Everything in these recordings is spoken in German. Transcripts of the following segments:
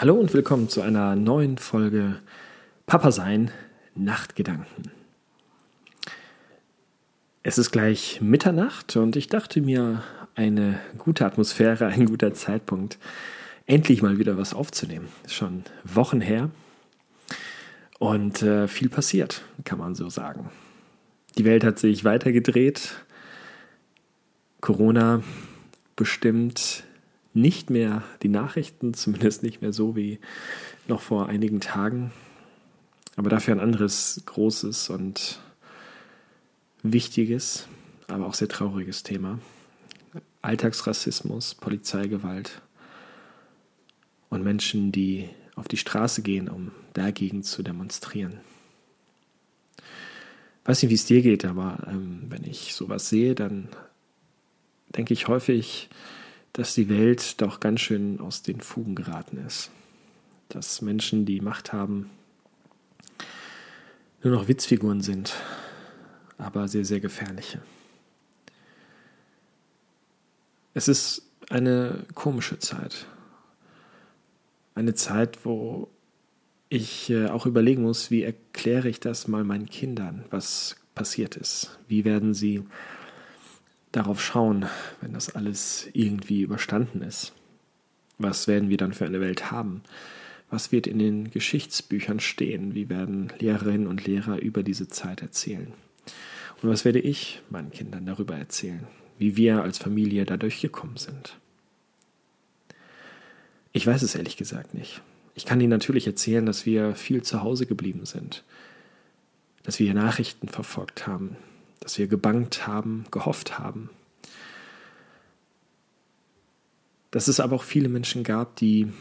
Hallo und willkommen zu einer neuen Folge Papa sein Nachtgedanken. Es ist gleich Mitternacht und ich dachte mir, eine gute Atmosphäre, ein guter Zeitpunkt, endlich mal wieder was aufzunehmen. Schon Wochen her und äh, viel passiert, kann man so sagen. Die Welt hat sich weitergedreht. Corona bestimmt nicht mehr die Nachrichten, zumindest nicht mehr so wie noch vor einigen Tagen, aber dafür ein anderes großes und wichtiges, aber auch sehr trauriges Thema. Alltagsrassismus, Polizeigewalt und Menschen, die auf die Straße gehen, um dagegen zu demonstrieren. Ich weiß nicht, wie es dir geht, aber ähm, wenn ich sowas sehe, dann denke ich häufig, dass die Welt doch ganz schön aus den Fugen geraten ist. Dass Menschen, die Macht haben, nur noch Witzfiguren sind, aber sehr, sehr gefährliche. Es ist eine komische Zeit. Eine Zeit, wo ich äh, auch überlegen muss, wie erkläre ich das mal meinen Kindern, was passiert ist. Wie werden sie darauf schauen, wenn das alles irgendwie überstanden ist? Was werden wir dann für eine Welt haben? Was wird in den Geschichtsbüchern stehen? Wie werden Lehrerinnen und Lehrer über diese Zeit erzählen? Und was werde ich meinen Kindern darüber erzählen? Wie wir als Familie da durchgekommen sind? Ich weiß es ehrlich gesagt nicht. Ich kann Ihnen natürlich erzählen, dass wir viel zu Hause geblieben sind, dass wir Nachrichten verfolgt haben, dass wir gebangt haben, gehofft haben. Dass es aber auch viele Menschen gab, die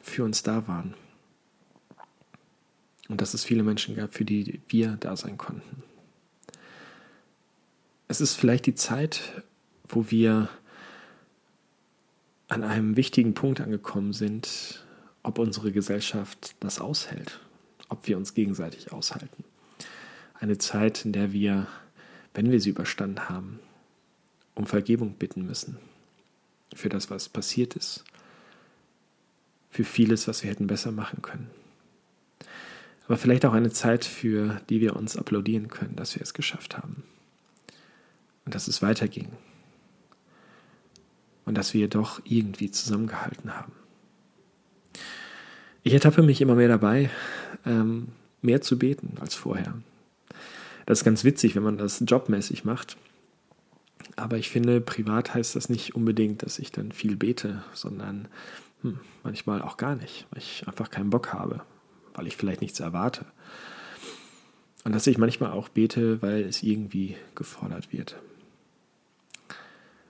für uns da waren. Und dass es viele Menschen gab, für die wir da sein konnten. Es ist vielleicht die Zeit, wo wir an einem wichtigen Punkt angekommen sind, ob unsere Gesellschaft das aushält, ob wir uns gegenseitig aushalten. Eine Zeit, in der wir wenn wir sie überstanden haben, um Vergebung bitten müssen für das, was passiert ist, für vieles, was wir hätten besser machen können. Aber vielleicht auch eine Zeit, für die wir uns applaudieren können, dass wir es geschafft haben und dass es weiterging und dass wir doch irgendwie zusammengehalten haben. Ich ertappe mich immer mehr dabei, ähm, mehr zu beten als vorher. Das ist ganz witzig, wenn man das jobmäßig macht. Aber ich finde, privat heißt das nicht unbedingt, dass ich dann viel bete, sondern hm, manchmal auch gar nicht, weil ich einfach keinen Bock habe, weil ich vielleicht nichts erwarte. Und dass ich manchmal auch bete, weil es irgendwie gefordert wird.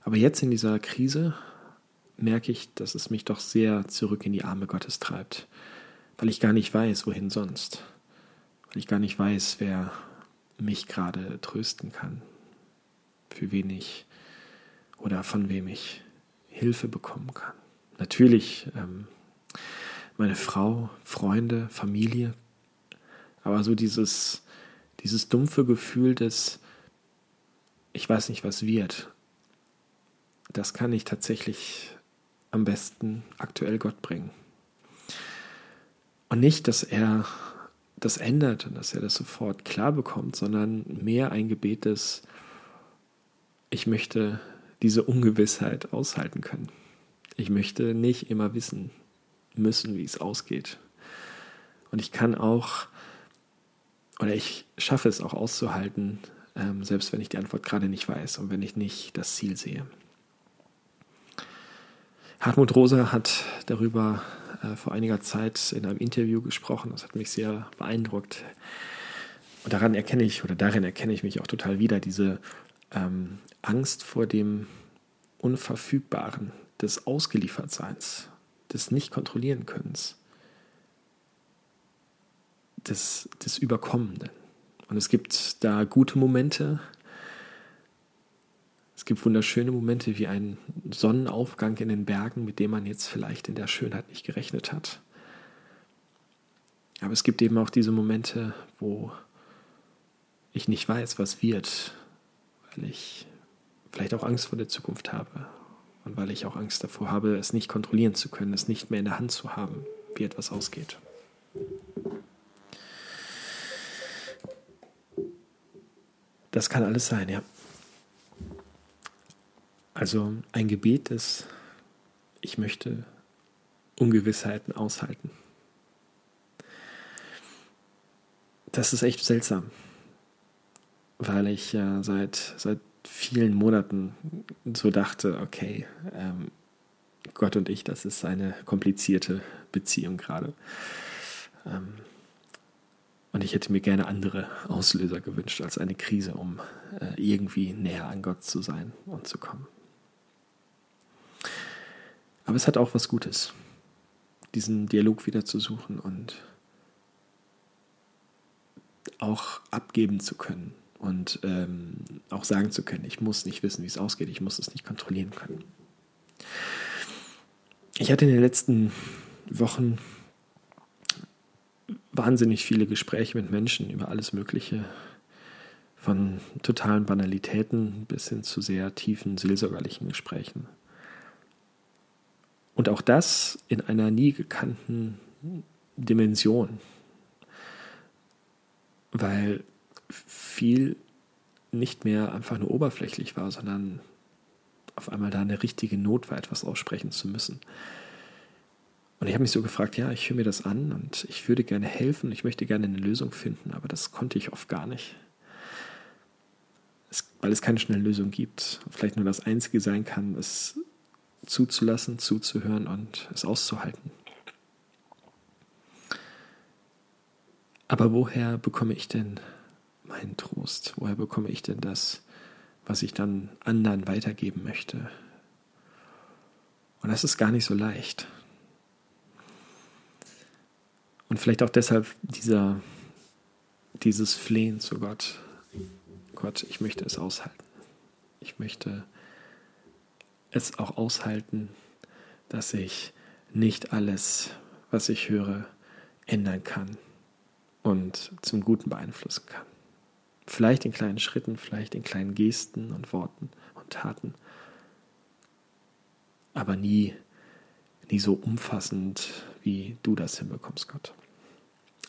Aber jetzt in dieser Krise merke ich, dass es mich doch sehr zurück in die Arme Gottes treibt, weil ich gar nicht weiß, wohin sonst, weil ich gar nicht weiß, wer mich gerade trösten kann, für wen ich oder von wem ich Hilfe bekommen kann. Natürlich ähm, meine Frau, Freunde, Familie, aber so dieses, dieses dumpfe Gefühl des, ich weiß nicht, was wird, das kann ich tatsächlich am besten aktuell Gott bringen. Und nicht, dass er das ändert und dass er das sofort klar bekommt, sondern mehr ein Gebet ist, ich möchte diese Ungewissheit aushalten können. Ich möchte nicht immer wissen müssen, wie es ausgeht. Und ich kann auch, oder ich schaffe es auch auszuhalten, ähm, selbst wenn ich die Antwort gerade nicht weiß und wenn ich nicht das Ziel sehe. Hartmut Rosa hat darüber vor einiger Zeit in einem Interview gesprochen. Das hat mich sehr beeindruckt. Und daran erkenne ich, oder darin erkenne ich mich auch total wieder, diese ähm, Angst vor dem Unverfügbaren, des Ausgeliefertseins, des Nicht-Kontrollieren-Könnens, des, des Überkommenden. Und es gibt da gute Momente, es gibt wunderschöne Momente wie ein Sonnenaufgang in den Bergen, mit dem man jetzt vielleicht in der Schönheit nicht gerechnet hat. Aber es gibt eben auch diese Momente, wo ich nicht weiß, was wird, weil ich vielleicht auch Angst vor der Zukunft habe und weil ich auch Angst davor habe, es nicht kontrollieren zu können, es nicht mehr in der Hand zu haben. wie etwas ausgeht. Das kann alles sein, ja. Also ein Gebet ist, ich möchte Ungewissheiten aushalten. Das ist echt seltsam, weil ich ja seit, seit vielen Monaten so dachte, okay, ähm, Gott und ich, das ist eine komplizierte Beziehung gerade. Ähm, und ich hätte mir gerne andere Auslöser gewünscht als eine Krise, um äh, irgendwie näher an Gott zu sein und zu kommen. Aber es hat auch was Gutes, diesen Dialog wieder zu suchen und auch abgeben zu können und ähm, auch sagen zu können, ich muss nicht wissen, wie es ausgeht, ich muss es nicht kontrollieren können. Ich hatte in den letzten Wochen wahnsinnig viele Gespräche mit Menschen über alles Mögliche, von totalen Banalitäten bis hin zu sehr tiefen seelsorgerlichen Gesprächen. Und auch das in einer nie gekannten Dimension, weil viel nicht mehr einfach nur oberflächlich war, sondern auf einmal da eine richtige Not war, etwas aussprechen zu müssen. Und ich habe mich so gefragt, ja, ich höre mir das an und ich würde gerne helfen, ich möchte gerne eine Lösung finden, aber das konnte ich oft gar nicht. Es, weil es keine schnelle Lösung gibt. Vielleicht nur das Einzige sein kann, es zuzulassen, zuzuhören und es auszuhalten. Aber woher bekomme ich denn meinen Trost? Woher bekomme ich denn das, was ich dann anderen weitergeben möchte? Und das ist gar nicht so leicht. Und vielleicht auch deshalb dieser, dieses Flehen zu Gott. Gott, ich möchte es aushalten. Ich möchte es auch aushalten, dass ich nicht alles, was ich höre, ändern kann und zum Guten beeinflussen kann. Vielleicht in kleinen Schritten, vielleicht in kleinen Gesten und Worten und Taten, aber nie, nie so umfassend, wie du das hinbekommst, Gott.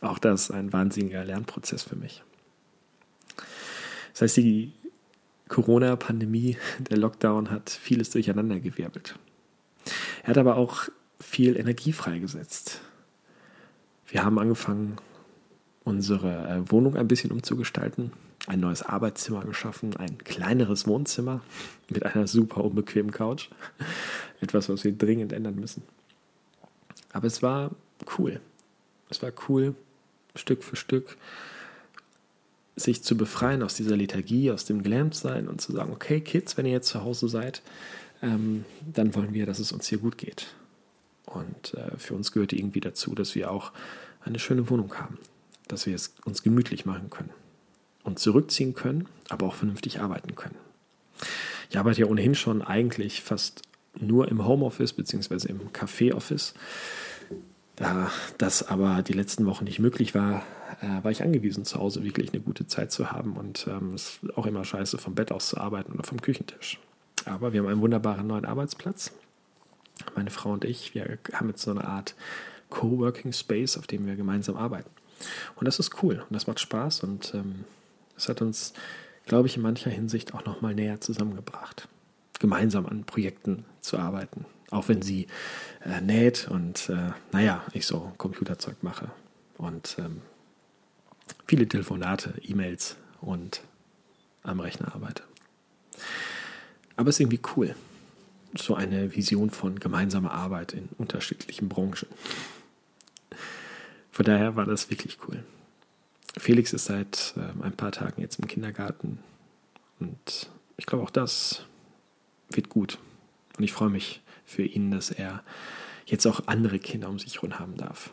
Auch das ist ein wahnsinniger Lernprozess für mich. Das heißt, die Corona-Pandemie, der Lockdown hat vieles durcheinandergewirbelt. Er hat aber auch viel Energie freigesetzt. Wir haben angefangen, unsere äh, Wohnung ein bisschen umzugestalten, ein neues Arbeitszimmer geschaffen, ein kleineres Wohnzimmer mit einer super unbequemen Couch. Etwas, was wir dringend ändern müssen. Aber es war cool. Es war cool, Stück für Stück sich zu befreien aus dieser Lethargie, aus dem Gelähmtsein und zu sagen, okay, Kids, wenn ihr jetzt zu Hause seid, ähm, dann wollen wir, dass es uns hier gut geht. Und äh, für uns gehört irgendwie dazu, dass wir auch eine schöne Wohnung haben, dass wir es uns gemütlich machen können und zurückziehen können, aber auch vernünftig arbeiten können. Ich arbeite ja ohnehin schon eigentlich fast nur im Homeoffice bzw. im Café-Office. Da das aber die letzten Wochen nicht möglich war, äh, war ich angewiesen, zu Hause wirklich eine gute Zeit zu haben und ähm, es ist auch immer scheiße, vom Bett aus zu arbeiten oder vom Küchentisch. Aber wir haben einen wunderbaren neuen Arbeitsplatz. Meine Frau und ich, wir haben jetzt so eine Art Coworking Space, auf dem wir gemeinsam arbeiten. Und das ist cool und das macht Spaß und ähm, es hat uns, glaube ich, in mancher Hinsicht auch nochmal näher zusammengebracht, gemeinsam an Projekten zu arbeiten. Auch wenn sie äh, näht und, äh, naja, ich so Computerzeug mache und ähm, viele Telefonate, E-Mails und am Rechner arbeite. Aber es ist irgendwie cool. So eine Vision von gemeinsamer Arbeit in unterschiedlichen Branchen. Von daher war das wirklich cool. Felix ist seit äh, ein paar Tagen jetzt im Kindergarten und ich glaube auch das wird gut. Und ich freue mich für ihn, dass er jetzt auch andere Kinder um sich herum haben darf.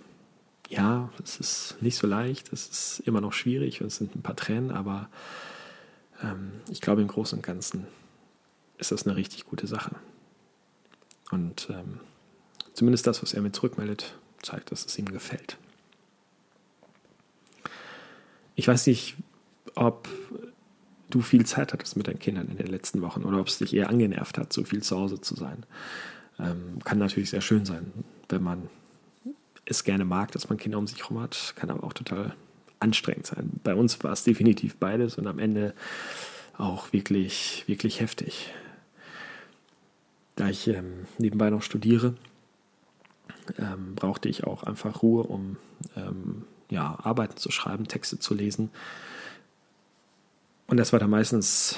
Ja, es ist nicht so leicht, es ist immer noch schwierig und es sind ein paar Tränen, aber ähm, ich glaube im Großen und Ganzen ist das eine richtig gute Sache. Und ähm, zumindest das, was er mir zurückmeldet, zeigt, dass es ihm gefällt. Ich weiß nicht, ob du viel Zeit hattest mit deinen Kindern in den letzten Wochen oder ob es dich eher angenervt hat, so viel zu Hause zu sein. Ähm, kann natürlich sehr schön sein, wenn man es gerne mag, dass man Kinder um sich herum hat, kann aber auch total anstrengend sein. Bei uns war es definitiv beides und am Ende auch wirklich, wirklich heftig. Da ich ähm, nebenbei noch studiere, ähm, brauchte ich auch einfach Ruhe, um ähm, ja, Arbeiten zu schreiben, Texte zu lesen. Und das war dann meistens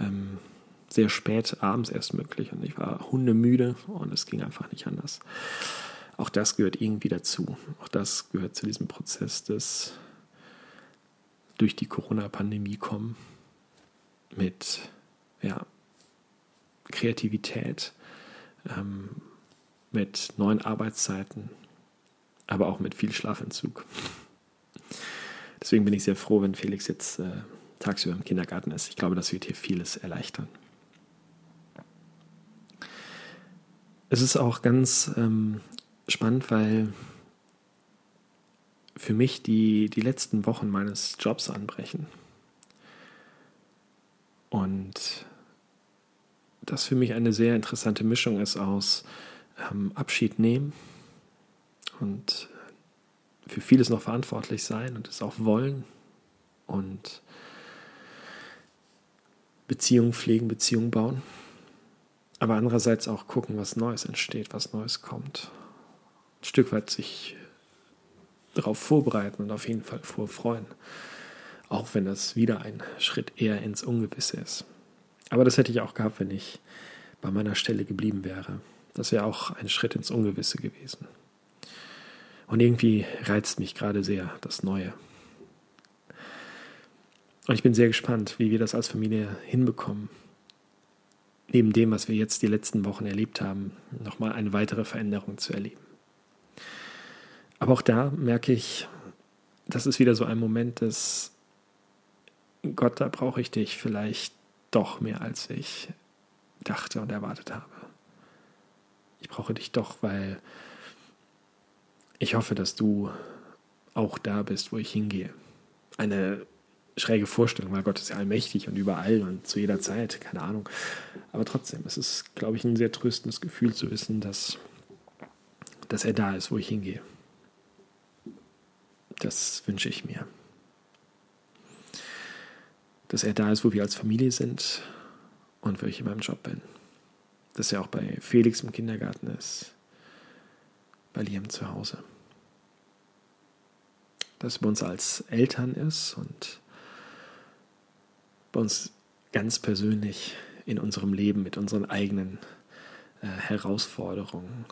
ähm, sehr spät abends erst möglich und ich war hundemüde und es ging einfach nicht anders. Auch das gehört irgendwie dazu. Auch das gehört zu diesem Prozess des durch die Corona-Pandemie kommen mit ja, Kreativität, ähm, mit neuen Arbeitszeiten, aber auch mit viel Schlafentzug. Deswegen bin ich sehr froh, wenn Felix jetzt äh, tagsüber im Kindergarten ist. Ich glaube, das wird hier vieles erleichtern. Es ist auch ganz ähm, spannend, weil für mich die, die letzten Wochen meines Jobs anbrechen. Und das für mich eine sehr interessante Mischung ist aus ähm, Abschied nehmen und für vieles noch verantwortlich sein und es auch wollen und Beziehungen pflegen, Beziehungen bauen, aber andererseits auch gucken, was Neues entsteht, was Neues kommt. Ein Stück weit sich darauf vorbereiten und auf jeden Fall vorfreuen, auch wenn das wieder ein Schritt eher ins Ungewisse ist. Aber das hätte ich auch gehabt, wenn ich bei meiner Stelle geblieben wäre. Das wäre auch ein Schritt ins Ungewisse gewesen. Und irgendwie reizt mich gerade sehr das Neue. Und ich bin sehr gespannt, wie wir das als Familie hinbekommen. Neben dem, was wir jetzt die letzten Wochen erlebt haben, nochmal eine weitere Veränderung zu erleben. Aber auch da merke ich, das ist wieder so ein Moment des Gott, da brauche ich dich vielleicht doch mehr, als ich dachte und erwartet habe. Ich brauche dich doch, weil ich hoffe, dass du auch da bist, wo ich hingehe. Eine schräge Vorstellung, weil Gott ist ja allmächtig und überall und zu jeder Zeit, keine Ahnung. Aber trotzdem, es ist, glaube ich, ein sehr tröstendes Gefühl zu wissen, dass, dass er da ist, wo ich hingehe. Das wünsche ich mir. Dass er da ist, wo wir als Familie sind und wo ich in meinem Job bin. Dass er auch bei Felix im Kindergarten ist, bei Liam zu Hause. Dass er bei uns als Eltern ist und bei uns ganz persönlich in unserem Leben mit unseren eigenen äh, Herausforderungen,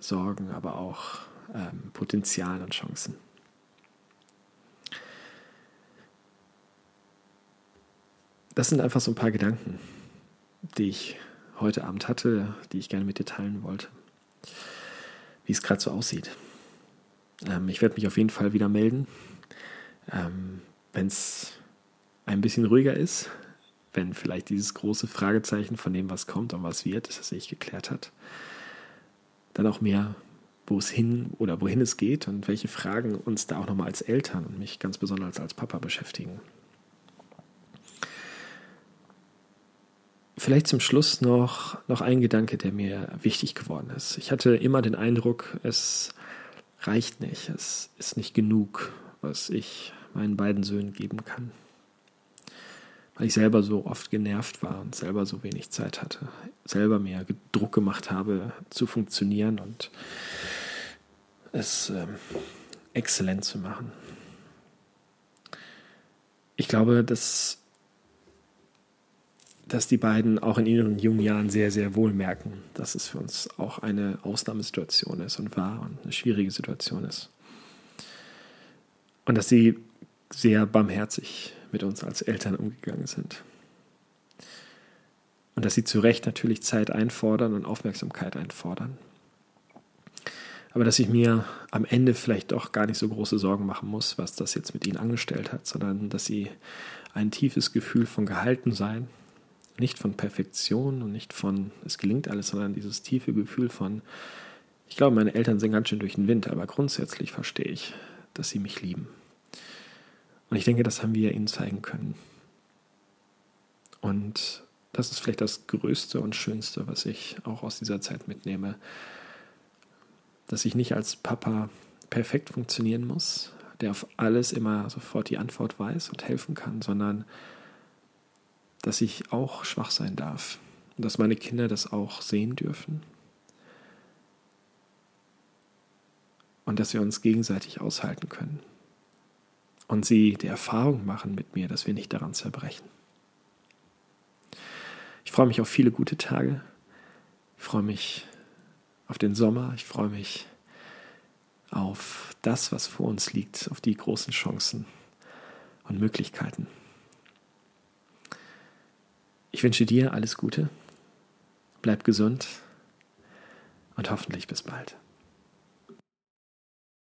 Sorgen, aber auch ähm, Potenzialen und Chancen. Das sind einfach so ein paar Gedanken, die ich heute Abend hatte, die ich gerne mit dir teilen wollte, wie es gerade so aussieht. Ähm, ich werde mich auf jeden Fall wieder melden, ähm, wenn es ein bisschen ruhiger ist, wenn vielleicht dieses große Fragezeichen von dem, was kommt und was wird, das sich geklärt hat. Dann auch mehr, wo es hin oder wohin es geht und welche Fragen uns da auch nochmal als Eltern und mich ganz besonders als Papa beschäftigen. Vielleicht zum Schluss noch, noch ein Gedanke, der mir wichtig geworden ist. Ich hatte immer den Eindruck, es reicht nicht, es ist nicht genug, was ich meinen beiden Söhnen geben kann weil ich selber so oft genervt war und selber so wenig Zeit hatte, selber mir Druck gemacht habe, zu funktionieren und es ähm, exzellent zu machen. Ich glaube, dass, dass die beiden auch in ihren jungen Jahren sehr, sehr wohl merken, dass es für uns auch eine Ausnahmesituation ist und war und eine schwierige Situation ist. Und dass sie sehr barmherzig mit uns als Eltern umgegangen sind. Und dass sie zu Recht natürlich Zeit einfordern und Aufmerksamkeit einfordern. Aber dass ich mir am Ende vielleicht doch gar nicht so große Sorgen machen muss, was das jetzt mit ihnen angestellt hat, sondern dass sie ein tiefes Gefühl von Gehaltensein, nicht von Perfektion und nicht von es gelingt alles, sondern dieses tiefe Gefühl von, ich glaube, meine Eltern sind ganz schön durch den Wind, aber grundsätzlich verstehe ich, dass sie mich lieben. Und ich denke, das haben wir ihnen zeigen können. Und das ist vielleicht das Größte und Schönste, was ich auch aus dieser Zeit mitnehme. dass ich nicht als Papa perfekt funktionieren muss, der auf alles immer sofort die Antwort weiß und helfen kann, sondern dass ich auch schwach sein darf und dass meine Kinder das auch sehen dürfen und dass wir uns gegenseitig aushalten können und sie die Erfahrung machen mit mir, dass wir nicht daran zerbrechen. Ich freue mich auf viele gute Tage. Ich freue mich auf den Sommer. Ich freue mich auf das, was vor uns liegt, auf die großen Chancen und Möglichkeiten. Ich wünsche dir alles Gute, bleib gesund und hoffentlich bis bald.